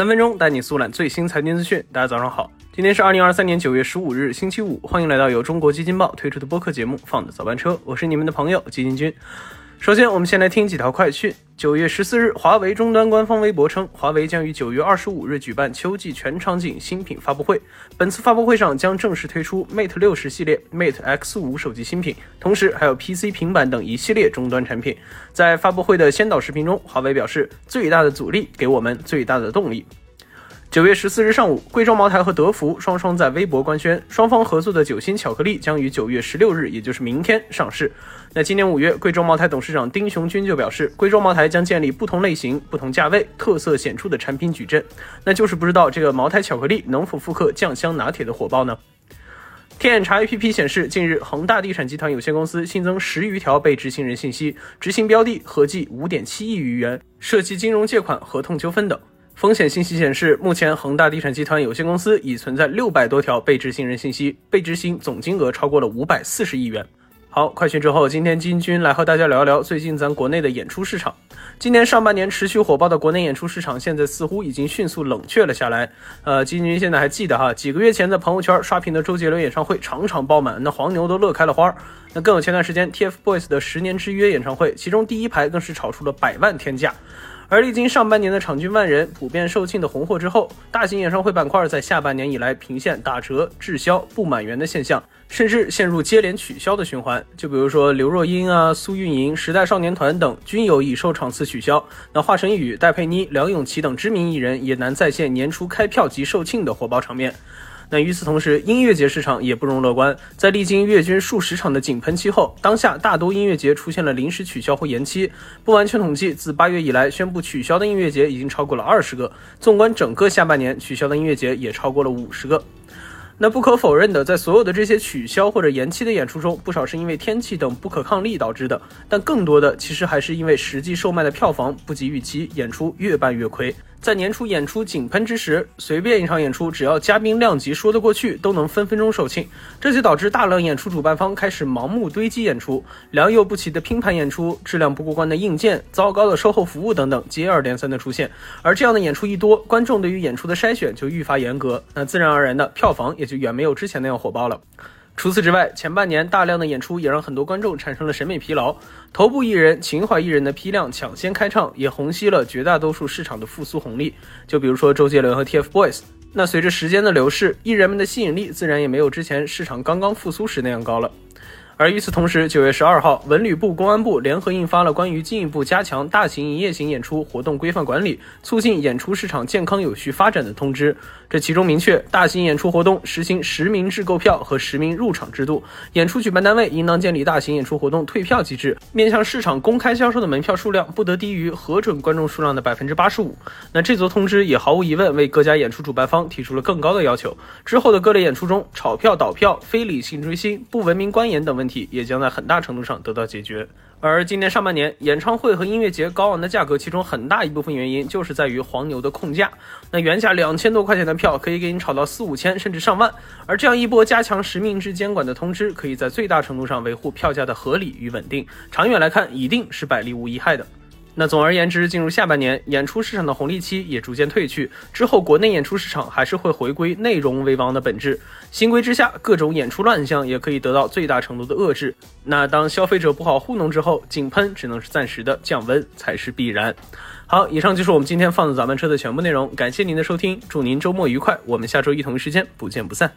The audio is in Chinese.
三分钟带你速览最新财经资讯。大家早上好，今天是二零二三年九月十五日，星期五。欢迎来到由中国基金报推出的播客节目《放的早班车》，我是你们的朋友基金君。首先，我们先来听几条快讯。九月十四日，华为终端官方微博称，华为将于九月二十五日举办秋季全场景新品发布会。本次发布会上将正式推出 Mate 六十系列、Mate X 五手机新品，同时还有 PC、平板等一系列终端产品。在发布会的先导视频中，华为表示：“最大的阻力给我们最大的动力。”九月十四日上午，贵州茅台和德芙双双在微博官宣，双方合作的酒心巧克力将于九月十六日，也就是明天上市。那今年五月，贵州茅台董事长丁雄军就表示，贵州茅台将建立不同类型、不同价位、特色显著的产品矩阵。那就是不知道这个茅台巧克力能否复刻酱香拿铁的火爆呢？天眼查 APP 显示，近日恒大地产集团有限公司新增十余条被执行人信息，执行标的合计五点七亿余元，涉及金融借款、合同纠纷等。风险信息显示，目前恒大地产集团有限公司已存在六百多条被执行人信息，被执行总金额超过了五百四十亿元。好，快讯之后，今天金军来和大家聊一聊最近咱国内的演出市场。今年上半年持续火爆的国内演出市场，现在似乎已经迅速冷却了下来。呃，金军现在还记得哈，几个月前在朋友圈刷屏的周杰伦演唱会，场场爆满，那黄牛都乐开了花。那更有前段时间 TFBOYS 的十年之约演唱会，其中第一排更是炒出了百万天价。而历经上半年的场均万人、普遍售罄的红货之后，大型演唱会板块在下半年以来频现打折、滞销、不满员的现象，甚至陷入接连取消的循环。就比如说刘若英啊、苏运莹、时代少年团等均有已售场次取消。那华晨宇、戴佩妮、梁咏琪等知名艺人也难再现年初开票即售罄的火爆场面。那与此同时，音乐节市场也不容乐观。在历经月均数十场的井喷期后，当下大多音乐节出现了临时取消或延期。不完全统计，自八月以来宣布取消的音乐节已经超过了二十个。纵观整个下半年，取消的音乐节也超过了五十个。那不可否认的，在所有的这些取消或者延期的演出中，不少是因为天气等不可抗力导致的，但更多的其实还是因为实际售卖的票房不及预期，演出越办越亏。在年初演出井喷之时，随便一场演出，只要嘉宾量级说得过去，都能分分钟售罄。这就导致大量演出主办方开始盲目堆积演出，良莠不齐的拼盘演出，质量不过关的硬件，糟糕的售后服务等等，接二连三的出现。而这样的演出一多，观众对于演出的筛选就愈发严格，那自然而然的票房也就远没有之前那样火爆了。除此之外，前半年大量的演出也让很多观众产生了审美疲劳。头部艺人、情怀艺人的批量抢先开唱，也虹吸了绝大多数市场的复苏红利。就比如说周杰伦和 TFBOYS。那随着时间的流逝，艺人们的吸引力自然也没有之前市场刚刚复苏时那样高了。而与此同时，九月十二号，文旅部、公安部联合印发了关于进一步加强大型营业型演出活动规范管理，促进演出市场健康有序发展的通知。这其中明确，大型演出活动实行实名制购票和实名入场制度，演出举办单位应当建立大型演出活动退票机制，面向市场公开销售的门票数量不得低于核准观众数量的百分之八十五。那这则通知也毫无疑问为各家演出主办方提出了更高的要求。之后的各类演出中，炒票、倒票、非理性追星、不文明观演等问题。也将在很大程度上得到解决。而今年上半年，演唱会和音乐节高昂的价格，其中很大一部分原因就是在于黄牛的控价。那原价两千多块钱的票，可以给你炒到四五千，甚至上万。而这样一波加强实名制监管的通知，可以在最大程度上维护票价的合理与稳定。长远来看，一定是百利无一害的。那总而言之，进入下半年，演出市场的红利期也逐渐褪去，之后国内演出市场还是会回归内容为王的本质。新规之下，各种演出乱象也可以得到最大程度的遏制。那当消费者不好糊弄之后，井喷只能是暂时的，降温才是必然。好，以上就是我们今天放的早班车的全部内容，感谢您的收听，祝您周末愉快，我们下周一同一时间不见不散。